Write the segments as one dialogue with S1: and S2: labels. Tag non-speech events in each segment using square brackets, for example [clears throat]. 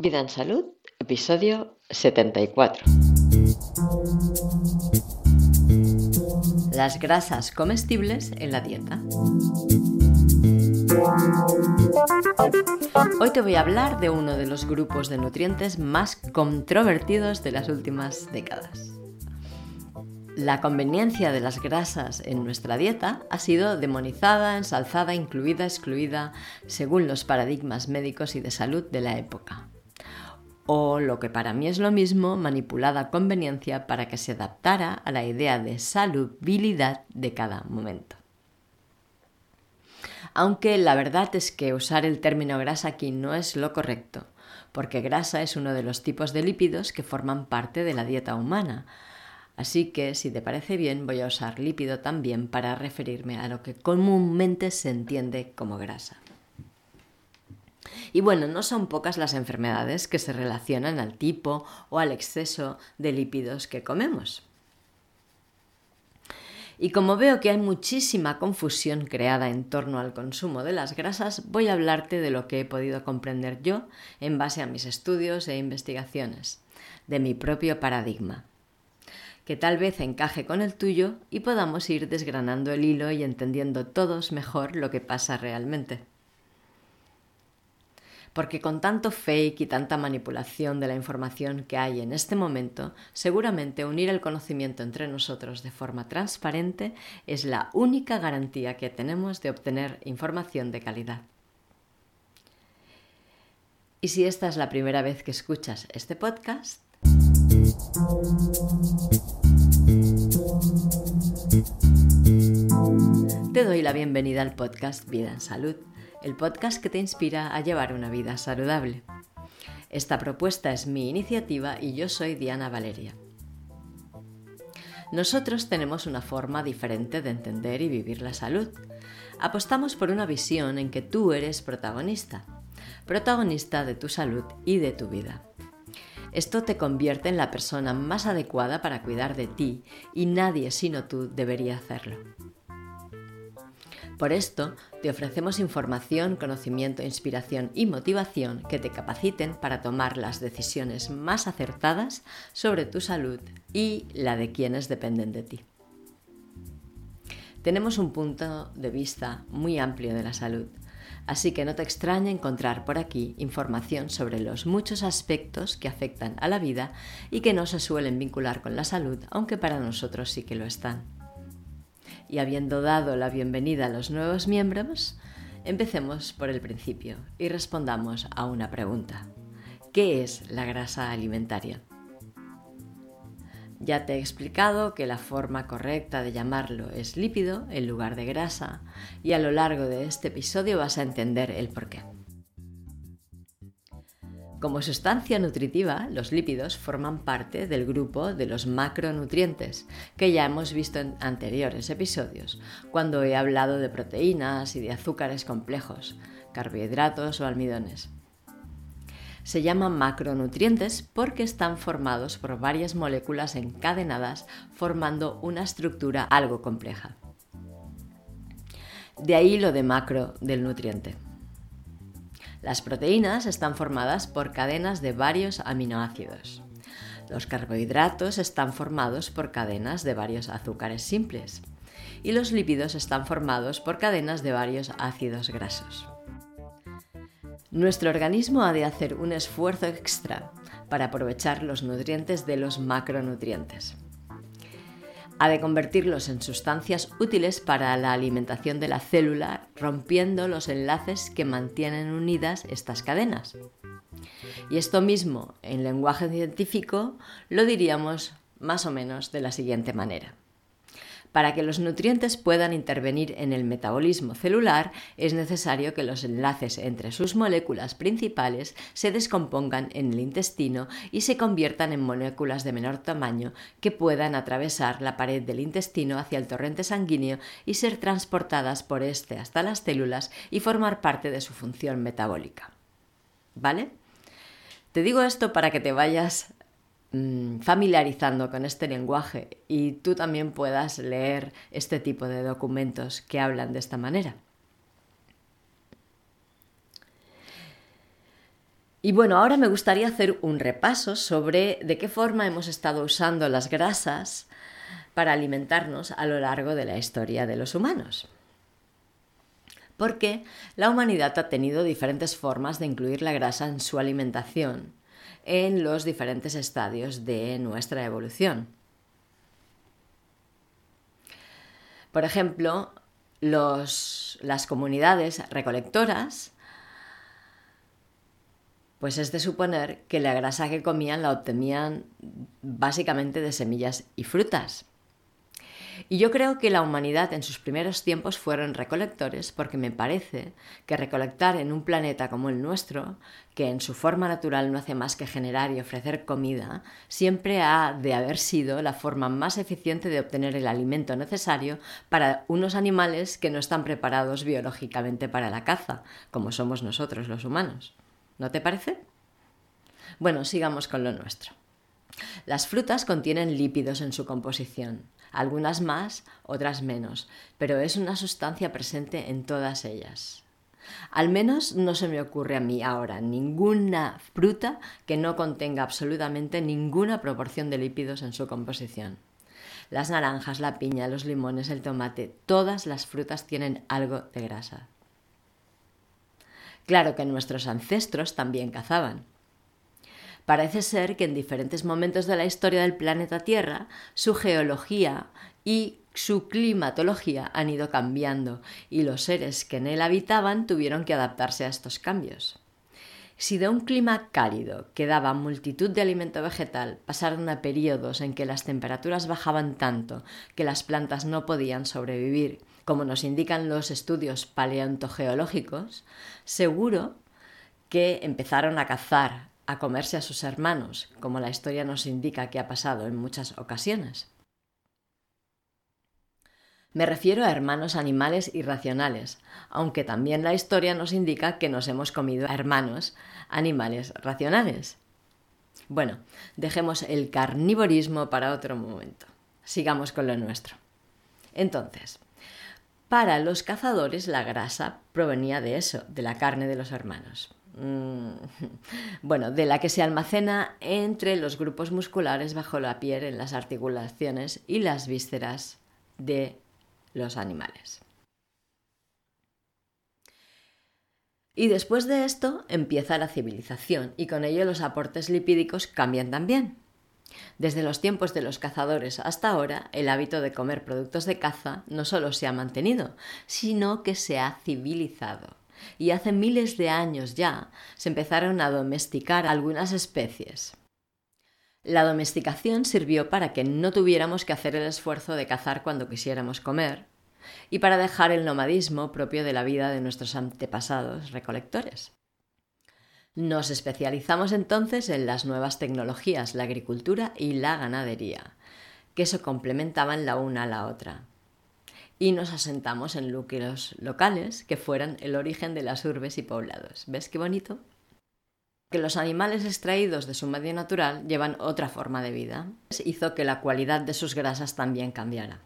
S1: Vida en Salud, episodio 74. Las grasas comestibles en la dieta. Hoy te voy a hablar de uno de los grupos de nutrientes más controvertidos de las últimas décadas. La conveniencia de las grasas en nuestra dieta ha sido demonizada, ensalzada, incluida, excluida, según los paradigmas médicos y de salud de la época. O lo que para mí es lo mismo, manipulada a conveniencia para que se adaptara a la idea de saludabilidad de cada momento. Aunque la verdad es que usar el término grasa aquí no es lo correcto, porque grasa es uno de los tipos de lípidos que forman parte de la dieta humana, Así que, si te parece bien, voy a usar lípido también para referirme a lo que comúnmente se entiende como grasa. Y bueno, no son pocas las enfermedades que se relacionan al tipo o al exceso de lípidos que comemos. Y como veo que hay muchísima confusión creada en torno al consumo de las grasas, voy a hablarte de lo que he podido comprender yo en base a mis estudios e investigaciones, de mi propio paradigma que tal vez encaje con el tuyo y podamos ir desgranando el hilo y entendiendo todos mejor lo que pasa realmente. Porque con tanto fake y tanta manipulación de la información que hay en este momento, seguramente unir el conocimiento entre nosotros de forma transparente es la única garantía que tenemos de obtener información de calidad. Y si esta es la primera vez que escuchas este podcast, te doy la bienvenida al podcast Vida en Salud, el podcast que te inspira a llevar una vida saludable. Esta propuesta es mi iniciativa y yo soy Diana Valeria. Nosotros tenemos una forma diferente de entender y vivir la salud. Apostamos por una visión en que tú eres protagonista, protagonista de tu salud y de tu vida. Esto te convierte en la persona más adecuada para cuidar de ti y nadie sino tú debería hacerlo. Por esto, te ofrecemos información, conocimiento, inspiración y motivación que te capaciten para tomar las decisiones más acertadas sobre tu salud y la de quienes dependen de ti. Tenemos un punto de vista muy amplio de la salud, así que no te extraña encontrar por aquí información sobre los muchos aspectos que afectan a la vida y que no se suelen vincular con la salud, aunque para nosotros sí que lo están. Y habiendo dado la bienvenida a los nuevos miembros, empecemos por el principio y respondamos a una pregunta. ¿Qué es la grasa alimentaria? Ya te he explicado que la forma correcta de llamarlo es lípido en lugar de grasa y a lo largo de este episodio vas a entender el porqué. Como sustancia nutritiva, los lípidos forman parte del grupo de los macronutrientes, que ya hemos visto en anteriores episodios, cuando he hablado de proteínas y de azúcares complejos, carbohidratos o almidones. Se llaman macronutrientes porque están formados por varias moléculas encadenadas formando una estructura algo compleja. De ahí lo de macro del nutriente. Las proteínas están formadas por cadenas de varios aminoácidos. Los carbohidratos están formados por cadenas de varios azúcares simples. Y los lípidos están formados por cadenas de varios ácidos grasos. Nuestro organismo ha de hacer un esfuerzo extra para aprovechar los nutrientes de los macronutrientes. Ha de convertirlos en sustancias útiles para la alimentación de la célula, rompiendo los enlaces que mantienen unidas estas cadenas. Y esto mismo, en lenguaje científico, lo diríamos más o menos de la siguiente manera. Para que los nutrientes puedan intervenir en el metabolismo celular es necesario que los enlaces entre sus moléculas principales se descompongan en el intestino y se conviertan en moléculas de menor tamaño que puedan atravesar la pared del intestino hacia el torrente sanguíneo y ser transportadas por este hasta las células y formar parte de su función metabólica. ¿Vale? Te digo esto para que te vayas familiarizando con este lenguaje y tú también puedas leer este tipo de documentos que hablan de esta manera. Y bueno, ahora me gustaría hacer un repaso sobre de qué forma hemos estado usando las grasas para alimentarnos a lo largo de la historia de los humanos. Porque la humanidad ha tenido diferentes formas de incluir la grasa en su alimentación en los diferentes estadios de nuestra evolución. Por ejemplo, las comunidades recolectoras pues es de suponer que la grasa que comían la obtenían básicamente de semillas y frutas. Y yo creo que la humanidad en sus primeros tiempos fueron recolectores porque me parece que recolectar en un planeta como el nuestro, que en su forma natural no hace más que generar y ofrecer comida, siempre ha de haber sido la forma más eficiente de obtener el alimento necesario para unos animales que no están preparados biológicamente para la caza, como somos nosotros los humanos. ¿No te parece? Bueno, sigamos con lo nuestro. Las frutas contienen lípidos en su composición, algunas más, otras menos, pero es una sustancia presente en todas ellas. Al menos no se me ocurre a mí ahora ninguna fruta que no contenga absolutamente ninguna proporción de lípidos en su composición. Las naranjas, la piña, los limones, el tomate, todas las frutas tienen algo de grasa. Claro que nuestros ancestros también cazaban. Parece ser que en diferentes momentos de la historia del planeta Tierra, su geología y su climatología han ido cambiando y los seres que en él habitaban tuvieron que adaptarse a estos cambios. Si de un clima cálido que daba multitud de alimento vegetal pasaron a periodos en que las temperaturas bajaban tanto que las plantas no podían sobrevivir como nos indican los estudios paleontogeológicos, seguro que empezaron a cazar, a comerse a sus hermanos, como la historia nos indica que ha pasado en muchas ocasiones. Me refiero a hermanos animales irracionales, aunque también la historia nos indica que nos hemos comido a hermanos animales racionales. Bueno, dejemos el carnivorismo para otro momento. Sigamos con lo nuestro. Entonces, para los cazadores la grasa provenía de eso, de la carne de los hermanos. Mm, [laughs] bueno, de la que se almacena entre los grupos musculares bajo la piel, en las articulaciones y las vísceras de los animales. Y después de esto empieza la civilización y con ello los aportes lipídicos cambian también. Desde los tiempos de los cazadores hasta ahora, el hábito de comer productos de caza no solo se ha mantenido, sino que se ha civilizado. Y hace miles de años ya se empezaron a domesticar algunas especies. La domesticación sirvió para que no tuviéramos que hacer el esfuerzo de cazar cuando quisiéramos comer y para dejar el nomadismo propio de la vida de nuestros antepasados recolectores. Nos especializamos entonces en las nuevas tecnologías, la agricultura y la ganadería, que se complementaban la una a la otra. Y nos asentamos en núcleos locales que fueran el origen de las urbes y poblados. ¿Ves qué bonito? Que los animales extraídos de su medio natural llevan otra forma de vida. Hizo que la cualidad de sus grasas también cambiara.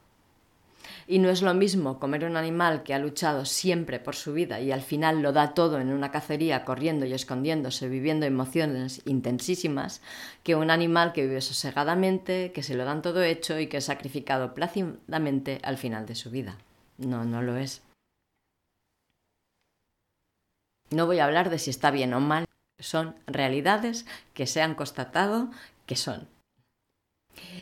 S1: Y no es lo mismo comer un animal que ha luchado siempre por su vida y al final lo da todo en una cacería, corriendo y escondiéndose, viviendo emociones intensísimas, que un animal que vive sosegadamente, que se lo dan todo hecho y que es sacrificado plácidamente al final de su vida. No, no lo es. No voy a hablar de si está bien o mal, son realidades que se han constatado que son.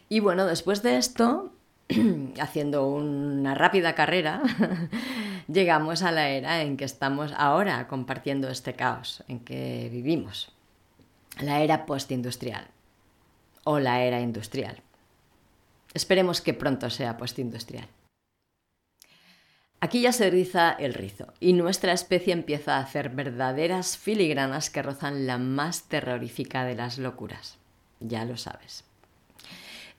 S1: Y bueno, después de esto, [clears throat] haciendo una rápida carrera, [laughs] llegamos a la era en que estamos ahora compartiendo este caos en que vivimos. La era postindustrial o la era industrial. Esperemos que pronto sea postindustrial. Aquí ya se riza el rizo y nuestra especie empieza a hacer verdaderas filigranas que rozan la más terrorífica de las locuras. Ya lo sabes.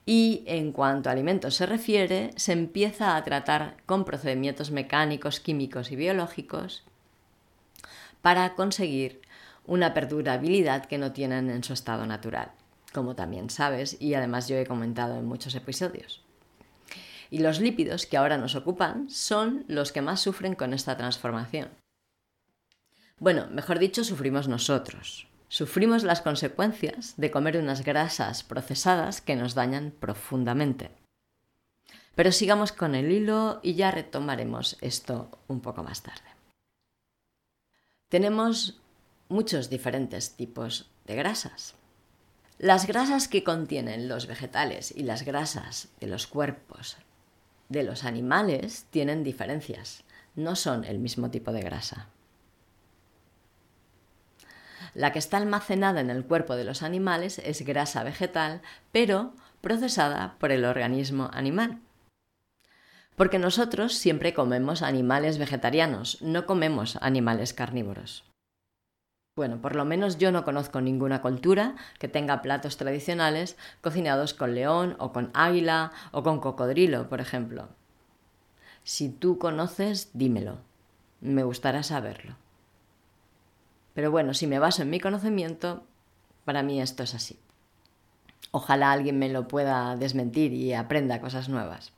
S1: Y en cuanto a alimentos se refiere, se empieza a tratar con procedimientos mecánicos, químicos y biológicos para conseguir una perdurabilidad que no tienen en su estado natural, como también sabes y además yo he comentado en muchos episodios. Y los lípidos que ahora nos ocupan son los que más sufren con esta transformación. Bueno, mejor dicho, sufrimos nosotros, sufrimos las consecuencias de comer unas grasas procesadas que nos dañan profundamente. Pero sigamos con el hilo y ya retomaremos esto un poco más tarde. Tenemos muchos diferentes tipos de grasas. Las grasas que contienen los vegetales y las grasas de los cuerpos de los animales tienen diferencias, no son el mismo tipo de grasa. La que está almacenada en el cuerpo de los animales es grasa vegetal, pero procesada por el organismo animal. Porque nosotros siempre comemos animales vegetarianos, no comemos animales carnívoros. Bueno, por lo menos yo no conozco ninguna cultura que tenga platos tradicionales cocinados con león o con águila o con cocodrilo, por ejemplo. Si tú conoces, dímelo. Me gustará saberlo. Pero bueno, si me baso en mi conocimiento, para mí esto es así. Ojalá alguien me lo pueda desmentir y aprenda cosas nuevas.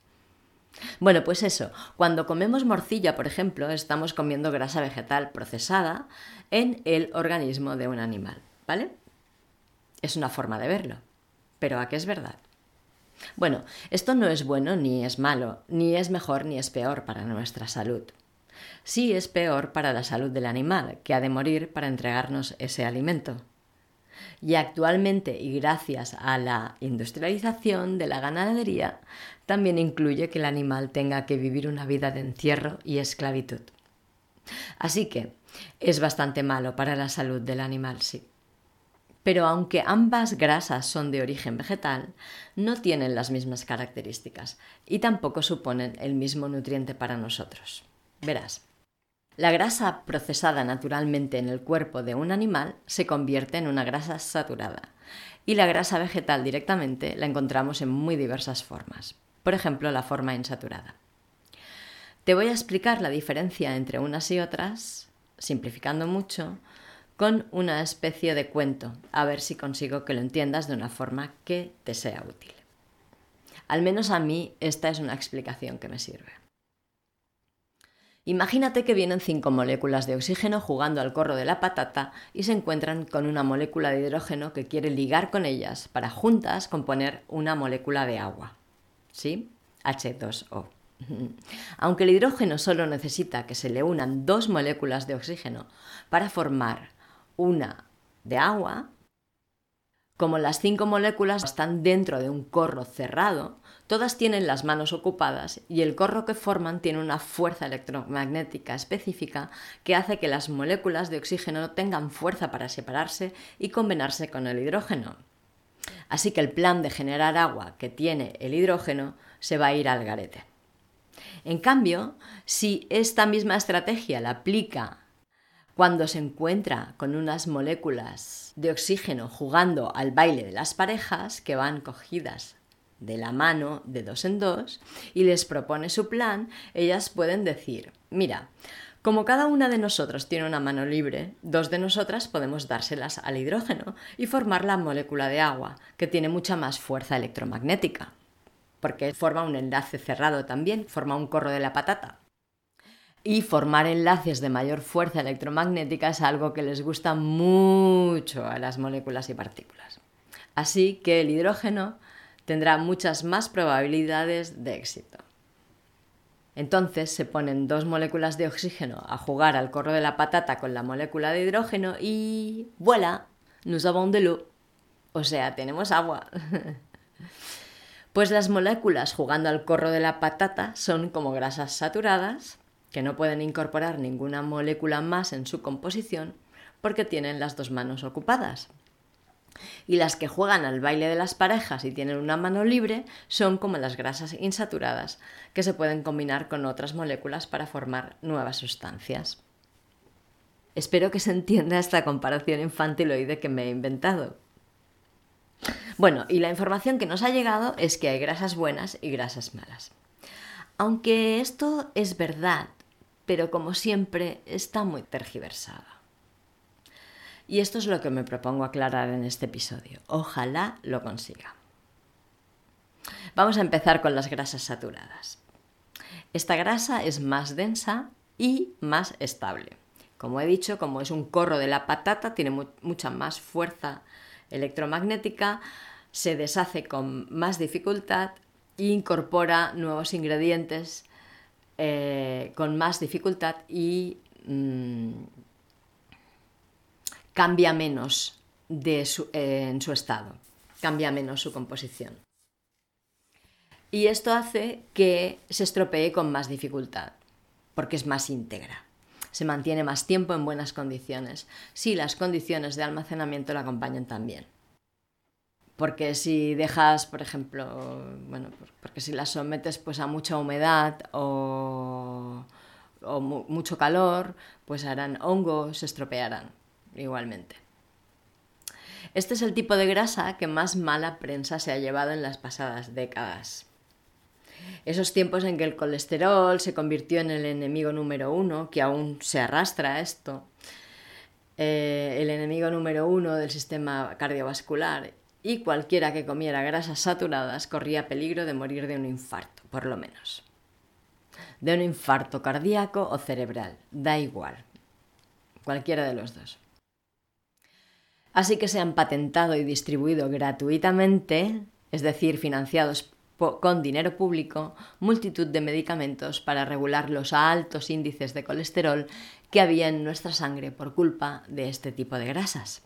S1: Bueno, pues eso, cuando comemos morcilla, por ejemplo, estamos comiendo grasa vegetal procesada en el organismo de un animal, ¿vale? Es una forma de verlo, pero ¿a qué es verdad? Bueno, esto no es bueno ni es malo, ni es mejor ni es peor para nuestra salud. Sí es peor para la salud del animal, que ha de morir para entregarnos ese alimento. Y actualmente, y gracias a la industrialización de la ganadería, también incluye que el animal tenga que vivir una vida de encierro y esclavitud. Así que es bastante malo para la salud del animal, sí. Pero aunque ambas grasas son de origen vegetal, no tienen las mismas características y tampoco suponen el mismo nutriente para nosotros. Verás. La grasa procesada naturalmente en el cuerpo de un animal se convierte en una grasa saturada y la grasa vegetal directamente la encontramos en muy diversas formas, por ejemplo la forma insaturada. Te voy a explicar la diferencia entre unas y otras, simplificando mucho, con una especie de cuento, a ver si consigo que lo entiendas de una forma que te sea útil. Al menos a mí esta es una explicación que me sirve. Imagínate que vienen cinco moléculas de oxígeno jugando al corro de la patata y se encuentran con una molécula de hidrógeno que quiere ligar con ellas para juntas componer una molécula de agua. ¿Sí? H2O. [laughs] Aunque el hidrógeno solo necesita que se le unan dos moléculas de oxígeno para formar una de agua, como las cinco moléculas están dentro de un corro cerrado, todas tienen las manos ocupadas y el corro que forman tiene una fuerza electromagnética específica que hace que las moléculas de oxígeno tengan fuerza para separarse y combinarse con el hidrógeno. Así que el plan de generar agua que tiene el hidrógeno se va a ir al garete. En cambio, si esta misma estrategia la aplica cuando se encuentra con unas moléculas de oxígeno jugando al baile de las parejas que van cogidas de la mano de dos en dos y les propone su plan, ellas pueden decir, mira, como cada una de nosotros tiene una mano libre, dos de nosotras podemos dárselas al hidrógeno y formar la molécula de agua, que tiene mucha más fuerza electromagnética, porque forma un enlace cerrado también, forma un corro de la patata y formar enlaces de mayor fuerza electromagnética es algo que les gusta mucho a las moléculas y partículas. Así que el hidrógeno tendrá muchas más probabilidades de éxito. Entonces se ponen dos moléculas de oxígeno a jugar al corro de la patata con la molécula de hidrógeno y voilà, nous avons de l'eau. O sea, tenemos agua. [laughs] pues las moléculas jugando al corro de la patata son como grasas saturadas que no pueden incorporar ninguna molécula más en su composición porque tienen las dos manos ocupadas. Y las que juegan al baile de las parejas y tienen una mano libre son como las grasas insaturadas, que se pueden combinar con otras moléculas para formar nuevas sustancias. Espero que se entienda esta comparación infantiloide que me he inventado. Bueno, y la información que nos ha llegado es que hay grasas buenas y grasas malas. Aunque esto es verdad pero como siempre está muy tergiversada. Y esto es lo que me propongo aclarar en este episodio. Ojalá lo consiga. Vamos a empezar con las grasas saturadas. Esta grasa es más densa y más estable Como he dicho, como es un corro de la patata, tiene mucha más fuerza electromagnética, se deshace con más dificultad e incorpora nuevos ingredientes eh, con más dificultad y mm, cambia menos de eh, en su estado, cambia menos su composición. Y esto hace que se estropee con más dificultad, porque es más íntegra. Se mantiene más tiempo en buenas condiciones, si las condiciones de almacenamiento la acompañan también. Porque si dejas, por ejemplo, bueno, porque si las sometes pues a mucha humedad o, mucho calor, pues harán hongos, se estropearán igualmente. Este es el tipo de grasa que más mala prensa se ha llevado en las pasadas décadas. Esos tiempos en que el colesterol se convirtió en el enemigo número uno, que aún se arrastra esto, eh, el enemigo número uno del sistema cardiovascular, y cualquiera que comiera grasas saturadas corría peligro de morir de un infarto, por lo menos. De un infarto cardíaco o cerebral, da igual, cualquiera de los dos. Así que se han patentado y distribuido gratuitamente, es decir, financiados con dinero público, multitud de medicamentos para regular los altos índices de colesterol que había en nuestra sangre por culpa de este tipo de grasas.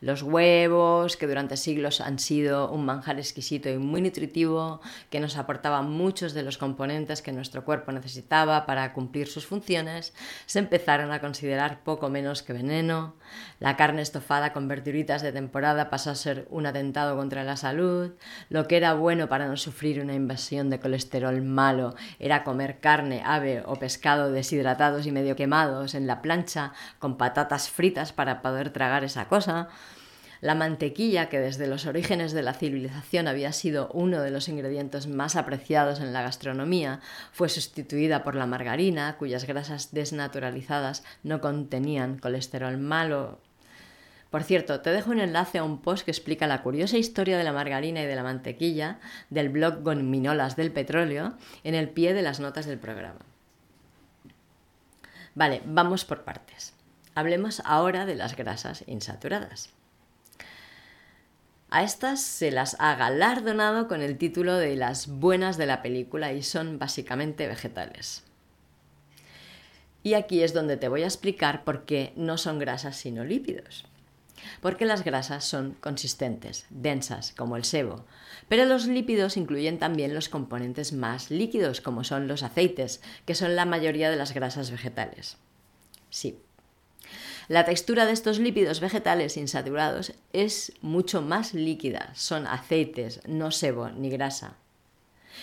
S1: Los huevos, que durante siglos han sido un manjar exquisito y muy nutritivo, que nos aportaban muchos de los componentes que nuestro cuerpo necesitaba para cumplir sus funciones, se empezaron a considerar poco menos que veneno. La carne estofada con verduritas de temporada pasó a ser un atentado contra la salud. Lo que era bueno para no sufrir una invasión de colesterol malo era comer carne, ave o pescado deshidratados y medio quemados en la plancha con patatas fritas para poder tragar esa cosa. La mantequilla, que desde los orígenes de la civilización había sido uno de los ingredientes más apreciados en la gastronomía, fue sustituida por la margarina, cuyas grasas desnaturalizadas no contenían colesterol malo. Por cierto, te dejo un enlace a un post que explica la curiosa historia de la margarina y de la mantequilla del blog Gominolas del Petróleo en el pie de las notas del programa. Vale, vamos por partes. Hablemos ahora de las grasas insaturadas. A estas se las ha galardonado con el título de las buenas de la película y son básicamente vegetales. Y aquí es donde te voy a explicar por qué no son grasas sino lípidos. Porque las grasas son consistentes, densas, como el sebo, pero los lípidos incluyen también los componentes más líquidos, como son los aceites, que son la mayoría de las grasas vegetales. Sí, la textura de estos lípidos vegetales insaturados es mucho más líquida, son aceites, no sebo ni grasa.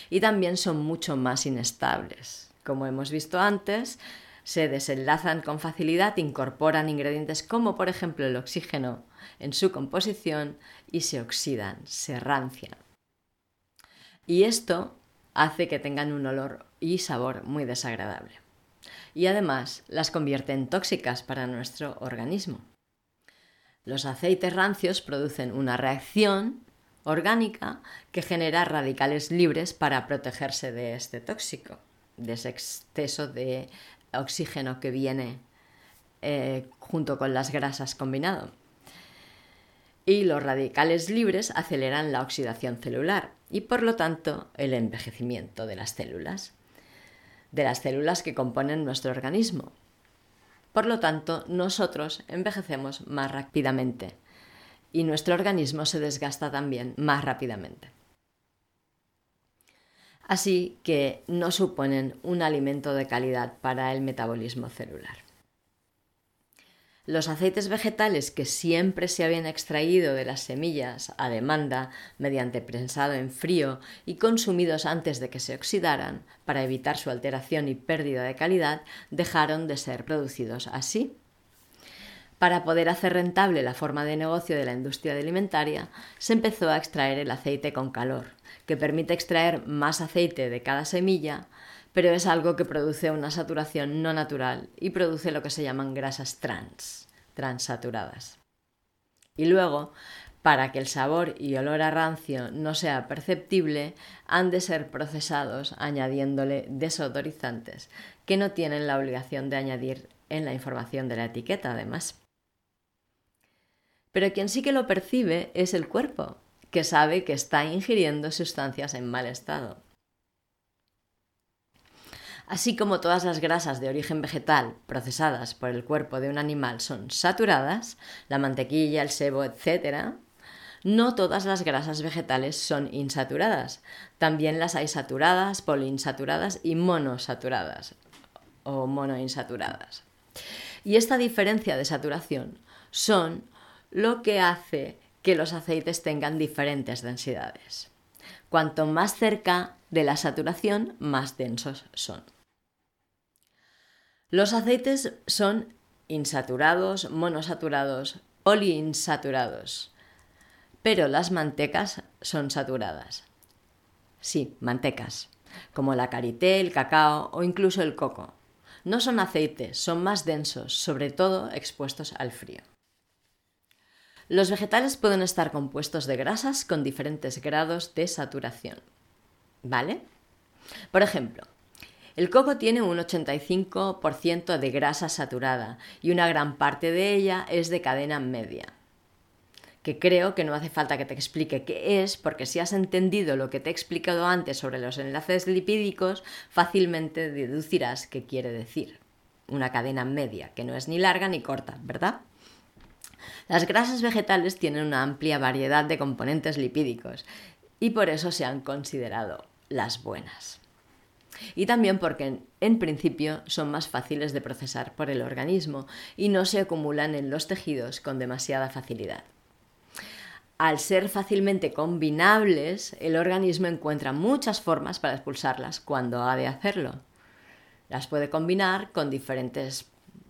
S1: Y también son mucho más inestables. Como hemos visto antes, se desenlazan con facilidad, incorporan ingredientes como por ejemplo el oxígeno en su composición y se oxidan, se rancian. Y esto hace que tengan un olor y sabor muy desagradable y además las convierte en tóxicas para nuestro organismo. Los aceites rancios producen una reacción orgánica que genera radicales libres para protegerse de este tóxico, de ese exceso de oxígeno que viene eh, junto con las grasas combinado. Y los radicales libres aceleran la oxidación celular y por lo tanto el envejecimiento de las células de las células que componen nuestro organismo. Por lo tanto, nosotros envejecemos más rápidamente y nuestro organismo se desgasta también más rápidamente. Así que no suponen un alimento de calidad para el metabolismo celular. Los aceites vegetales que siempre se habían extraído de las semillas a demanda mediante prensado en frío y consumidos antes de que se oxidaran para evitar su alteración y pérdida de calidad dejaron de ser producidos así. Para poder hacer rentable la forma de negocio de la industria alimentaria, se empezó a extraer el aceite con calor, que permite extraer más aceite de cada semilla, pero es algo que produce una saturación no natural y produce lo que se llaman grasas trans, transaturadas. Y luego, para que el sabor y olor a rancio no sea perceptible, han de ser procesados añadiéndole desodorizantes, que no tienen la obligación de añadir en la información de la etiqueta, además. Pero quien sí que lo percibe es el cuerpo, que sabe que está ingiriendo sustancias en mal estado. Así como todas las grasas de origen vegetal procesadas por el cuerpo de un animal son saturadas, la mantequilla, el sebo, etc., no todas las grasas vegetales son insaturadas. También las hay saturadas, poliinsaturadas y monosaturadas o monoinsaturadas. Y esta diferencia de saturación son lo que hace que los aceites tengan diferentes densidades. Cuanto más cerca de la saturación, más densos son. Los aceites son insaturados, monosaturados, poliinsaturados, pero las mantecas son saturadas. Sí, mantecas, como la karité, el cacao o incluso el coco. No son aceites, son más densos, sobre todo expuestos al frío. Los vegetales pueden estar compuestos de grasas con diferentes grados de saturación. ¿Vale? Por ejemplo, el coco tiene un 85% de grasa saturada y una gran parte de ella es de cadena media. Que creo que no hace falta que te explique qué es, porque si has entendido lo que te he explicado antes sobre los enlaces lipídicos, fácilmente deducirás qué quiere decir. Una cadena media, que no es ni larga ni corta, ¿verdad? Las grasas vegetales tienen una amplia variedad de componentes lipídicos y por eso se han considerado las buenas. Y también porque en principio son más fáciles de procesar por el organismo y no se acumulan en los tejidos con demasiada facilidad. Al ser fácilmente combinables, el organismo encuentra muchas formas para expulsarlas cuando ha de hacerlo. Las puede combinar con diferentes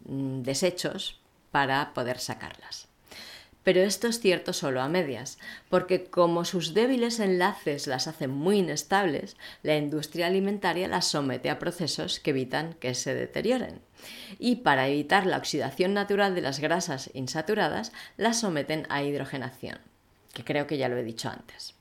S1: mm, desechos para poder sacarlas. Pero esto es cierto solo a medias, porque como sus débiles enlaces las hacen muy inestables, la industria alimentaria las somete a procesos que evitan que se deterioren. Y para evitar la oxidación natural de las grasas insaturadas, las someten a hidrogenación, que creo que ya lo he dicho antes.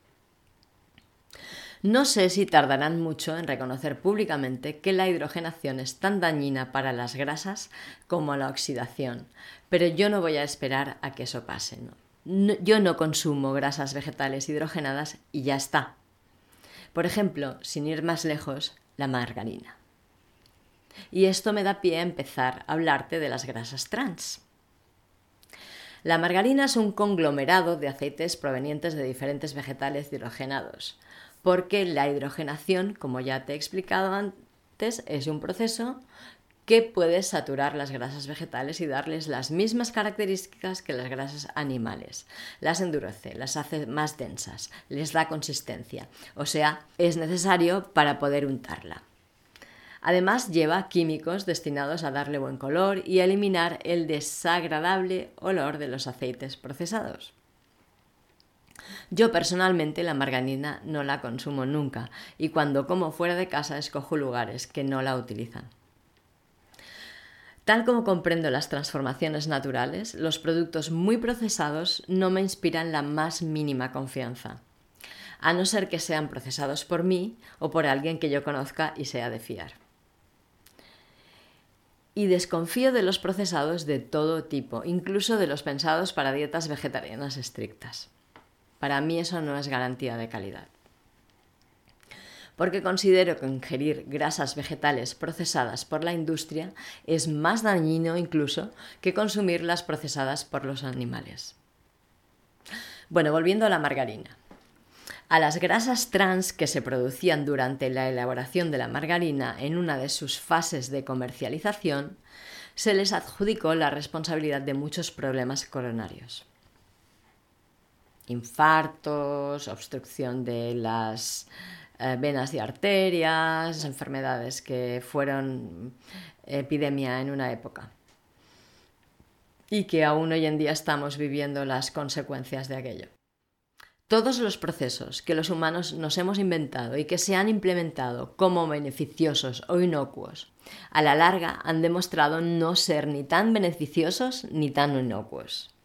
S1: No sé si tardarán mucho en reconocer públicamente que la hidrogenación es tan dañina para las grasas como la oxidación, pero yo no voy a esperar a que eso pase. yo no consumo grasas vegetales hidrogenadas y ya está. Por ejemplo, sin ir más lejos, la margarina. Y esto me da pie a empezar a hablarte de las grasas trans. La margarina es un conglomerado de aceites provenientes de diferentes vegetales hidrogenados, porque la hidrogenación, como ya te he explicado antes, es un proceso que puede saturar las grasas vegetales y darles las mismas características que las grasas animales. Las endurece, las hace más densas, les da consistencia, o sea, es necesario para poder untarla. Además lleva químicos destinados a darle buen color y a eliminar el desagradable olor de los aceites procesados. Yo personalmente la margarina no la consumo nunca y cuando como fuera de casa escojo lugares que no la utilizan. Tal como comprendo las transformaciones naturales, los productos muy procesados no me inspiran la más mínima confianza, a no ser que sean procesados por mí o por alguien que yo conozca y sea de fiar. Y desconfío de los procesados de todo tipo, incluso de los pensados para dietas vegetarianas estrictas. Para mí eso no es garantía de calidad. Porque considero que ingerir grasas vegetales procesadas por la industria es más dañino incluso que consumir las procesadas por los animales. Bueno, volviendo a la margarina. A las grasas trans que se producían durante la elaboración de la margarina en una de sus fases de comercialización, se les adjudicó la responsabilidad de muchos problemas coronarios infartos, obstrucción de las eh, venas y arterias, enfermedades que fueron epidemia en una época y que aún hoy en día estamos viviendo las consecuencias de aquello. Todos los procesos que los humanos nos hemos inventado y que se han implementado como beneficiosos o inocuos, a la larga han demostrado no ser ni tan beneficiosos ni tan inocuos.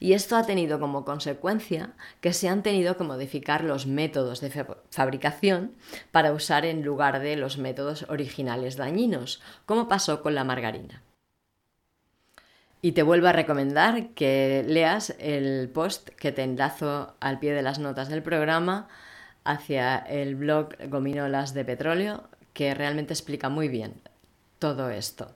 S1: Y esto ha tenido como consecuencia que se han tenido que modificar los métodos de fabricación para usar en lugar de los métodos originales dañinos, como pasó con la margarina. Y te vuelvo a recomendar que leas el post que te enlazo al pie de las notas del programa hacia el blog Gominolas de Petróleo, que realmente explica muy bien todo esto.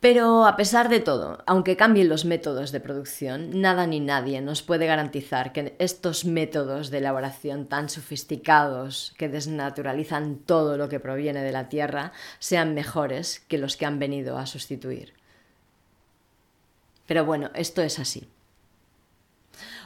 S1: Pero a pesar de todo, aunque cambien los métodos de producción, nada ni nadie nos puede garantizar que estos métodos de elaboración tan sofisticados que desnaturalizan todo lo que proviene de la tierra sean mejores que los que han venido a sustituir. Pero bueno, esto es así.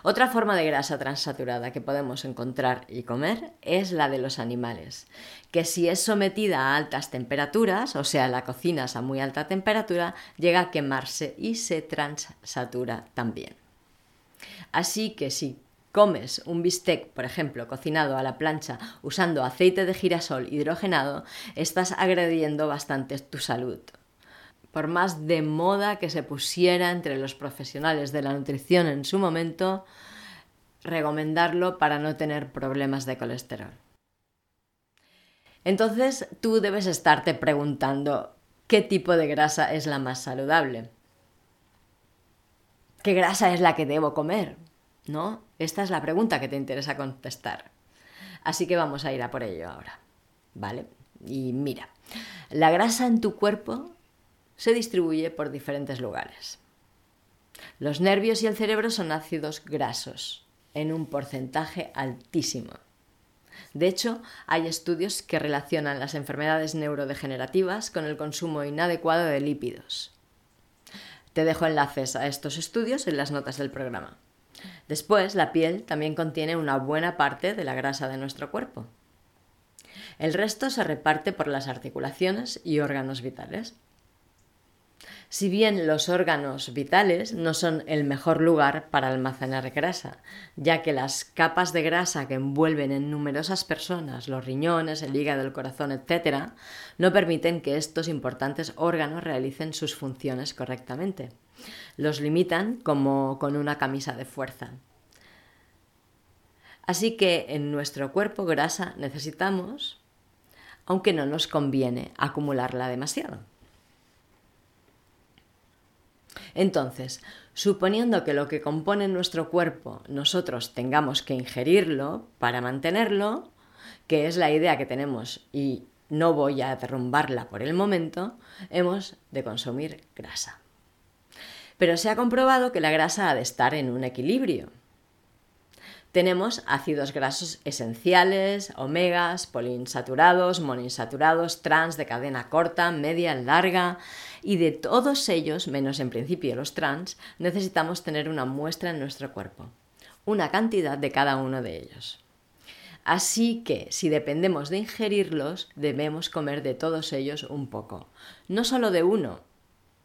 S1: Otra forma de grasa transaturada que podemos encontrar y comer es la de los animales, que si es sometida a altas temperaturas, o sea, la cocinas a muy alta temperatura, llega a quemarse y se transatura también. Así que si comes un bistec, por ejemplo, cocinado a la plancha usando aceite de girasol hidrogenado, estás agrediendo bastante tu salud por más de moda que se pusiera entre los profesionales de la nutrición en su momento, recomendarlo para no tener problemas de colesterol. Entonces tú debes estarte preguntando qué tipo de grasa es la más saludable. ¿Qué grasa es la que debo comer? ¿No? Esta es la pregunta que te interesa contestar. Así que vamos a ir a por ello ahora. ¿Vale? Y mira, la grasa en tu cuerpo se distribuye por diferentes lugares. Los nervios y el cerebro son ácidos grasos, en un porcentaje altísimo. De hecho, hay estudios que relacionan las enfermedades neurodegenerativas con el consumo inadecuado de lípidos. Te dejo enlaces a estos estudios en las notas del programa. Después, la piel también contiene una buena parte de la grasa de nuestro cuerpo. El resto se reparte por las articulaciones y órganos vitales. Si bien los órganos vitales no son el mejor lugar para almacenar grasa, ya que las capas de grasa que envuelven en numerosas personas los riñones, el hígado, el corazón, etc., no permiten que estos importantes órganos realicen sus funciones correctamente. Los limitan como con una camisa de fuerza. Así que en nuestro cuerpo grasa necesitamos, aunque no nos conviene acumularla demasiado. Entonces, suponiendo que lo que compone nuestro cuerpo nosotros tengamos que ingerirlo para mantenerlo, que es la idea que tenemos y no voy a derrumbarla por el momento, hemos de consumir grasa. Pero se ha comprobado que la grasa ha de estar en un equilibrio. Tenemos ácidos grasos esenciales, omegas, poliinsaturados, monoinsaturados, trans de cadena corta, media, larga, y de todos ellos, menos en principio los trans, necesitamos tener una muestra en nuestro cuerpo, una cantidad de cada uno de ellos. Así que, si dependemos de ingerirlos, debemos comer de todos ellos un poco. No solo de uno,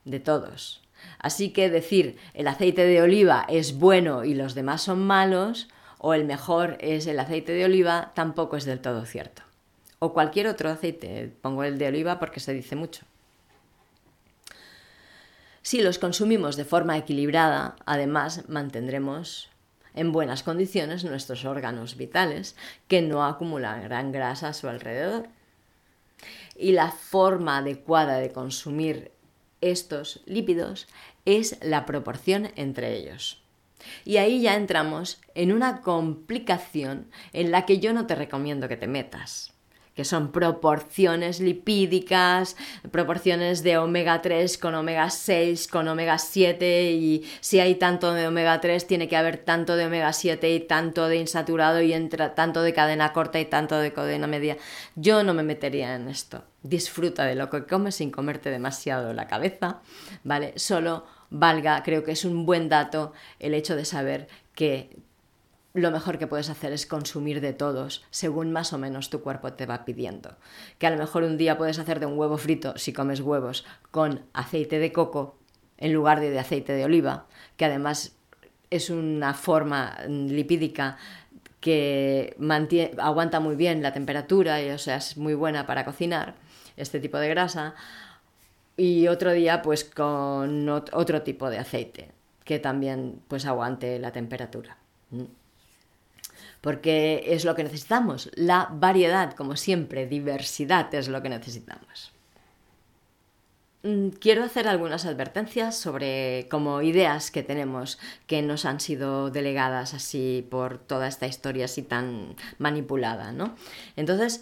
S1: de todos. Así que decir el aceite de oliva es bueno y los demás son malos, o el mejor es el aceite de oliva, tampoco es del todo cierto. O cualquier otro aceite, pongo el de oliva porque se dice mucho. Si los consumimos de forma equilibrada, además mantendremos en buenas condiciones nuestros órganos vitales que no acumulan gran grasa a su alrededor. Y la forma adecuada de consumir estos lípidos es la proporción entre ellos. Y ahí ya entramos en una complicación en la que yo no te recomiendo que te metas que son proporciones lipídicas, proporciones de omega 3 con omega 6, con omega 7 y si hay tanto de omega 3 tiene que haber tanto de omega 7 y tanto de insaturado y entra, tanto de cadena corta y tanto de cadena media. Yo no me metería en esto. Disfruta de lo que comes sin comerte demasiado la cabeza, ¿vale? Solo valga, creo que es un buen dato el hecho de saber que lo mejor que puedes hacer es consumir de todos, según más o menos tu cuerpo te va pidiendo. Que a lo mejor un día puedes hacer de un huevo frito, si comes huevos, con aceite de coco en lugar de, de aceite de oliva, que además es una forma lipídica que aguanta muy bien la temperatura y o sea, es muy buena para cocinar este tipo de grasa y otro día pues con otro tipo de aceite que también pues aguante la temperatura. Porque es lo que necesitamos, la variedad, como siempre, diversidad es lo que necesitamos. mm, quiero hacer algunas advertencias sobre como ideas que tenemos que nos han sido delegadas así por toda esta historia así tan manipulada, ¿no? Entonces,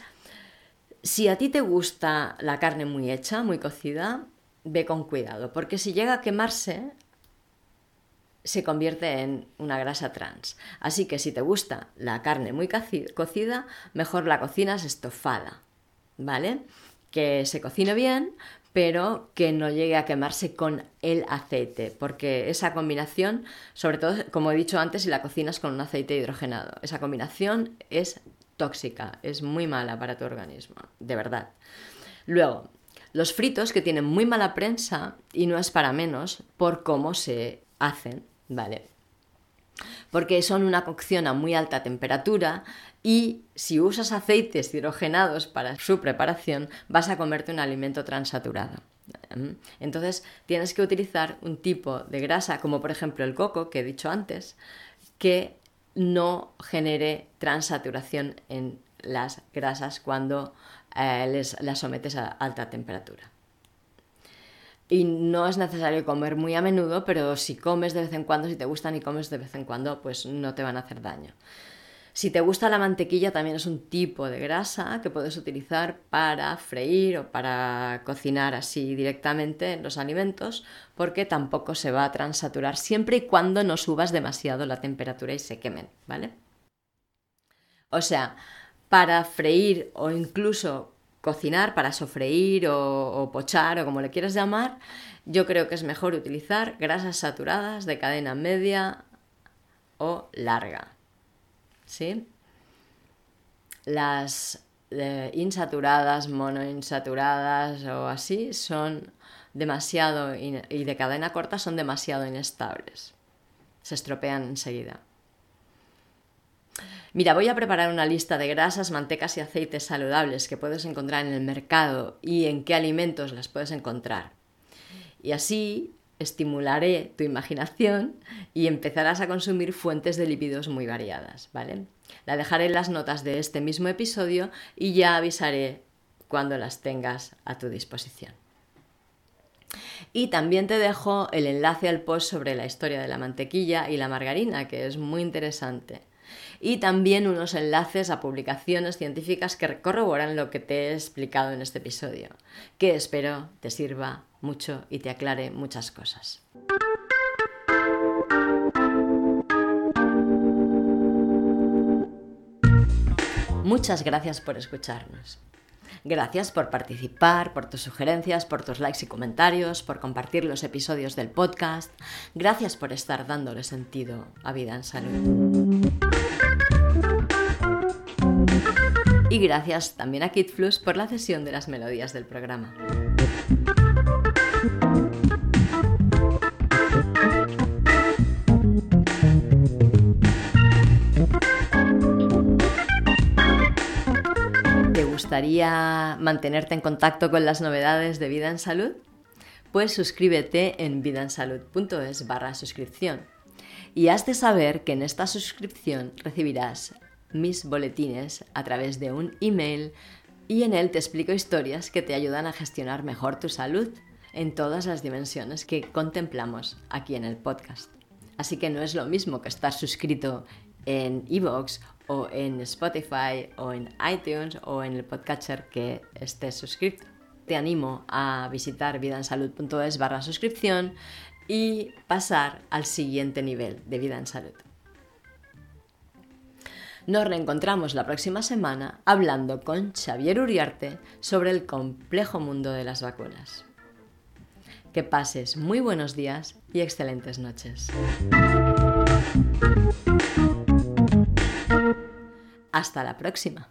S1: si a ti te gusta la carne muy hecha, muy cocida, ve con cuidado, porque si llega a quemarse, se convierte en una grasa trans. Así que si te gusta la carne muy cocida, mejor la cocinas estofada, ¿vale? Que se cocine bien, pero que no llegue a quemarse con el aceite, porque esa combinación, sobre todo, como he dicho antes, si la cocinas con un aceite hidrogenado, esa combinación es tóxica, es muy mala para tu organismo, de verdad. Luego, los fritos que tienen muy mala prensa, y no es para menos, por cómo se hacen, ¿vale? Porque son una cocción a muy alta temperatura y si usas aceites hidrogenados para su preparación, vas a comerte un alimento transaturado. Entonces tienes que utilizar un tipo de grasa, como por ejemplo el coco, que he dicho antes, que no genere transaturación en las grasas cuando eh, las sometes a alta temperatura. Y no es necesario comer muy a menudo, pero si comes de vez en cuando, si te gustan y comes de vez en cuando, pues no te van a hacer daño. Si te gusta la mantequilla, también es un tipo de grasa que puedes utilizar para freír o para cocinar así directamente en los alimentos, porque tampoco se va a transaturar siempre y cuando no subas demasiado la temperatura y se quemen, ¿vale? O sea, para freír o incluso cocinar, para sofreír o, pochar o como le quieras llamar, yo creo que es mejor utilizar grasas saturadas de cadena media o larga. ¿Sí? Las eh, insaturadas, monoinsaturadas o así son demasiado y de cadena corta son demasiado inestables. Se estropean enseguida. Mira, voy a preparar una lista de grasas, mantecas y aceites saludables que puedes encontrar en el mercado y en qué alimentos las puedes encontrar. Y así estimularé tu imaginación y empezarás a consumir fuentes de lípidos muy variadas, ¿vale? La dejaré en las notas de este mismo episodio y ya avisaré cuando las tengas a tu disposición. Y también te dejo el enlace al post sobre la historia de la mantequilla y la margarina, que es muy interesante y también unos enlaces a publicaciones científicas que corroboran lo que te he explicado en este episodio, que espero te sirva mucho y te aclare muchas cosas. Muchas gracias por escucharnos. Gracias por participar, por tus sugerencias, por tus likes y comentarios, por compartir los episodios del podcast. Gracias por estar dándole sentido a vida en salud. Y gracias también a KidFlux por la cesión de las melodías del programa. gustaría mantenerte en contacto con las novedades de Vida en Salud? Pues suscríbete en vidaensalud.es barra suscripción. Y has de saber que en esta suscripción recibirás mis boletines a través de un email y en él te explico historias que te ayudan a gestionar mejor tu salud en todas las dimensiones que contemplamos aquí en el podcast. Así que no es lo mismo que estar suscrito en iVoox o en Spotify o en iTunes o en el podcatcher que estés suscrito. Te animo a visitar vidaensalud.es barra suscripción y pasar al siguiente nivel de vida en salud. Nos reencontramos la próxima semana hablando con Xavier Uriarte sobre el complejo mundo de las vacunas. Que pases muy buenos días y excelentes noches. Hasta la próxima.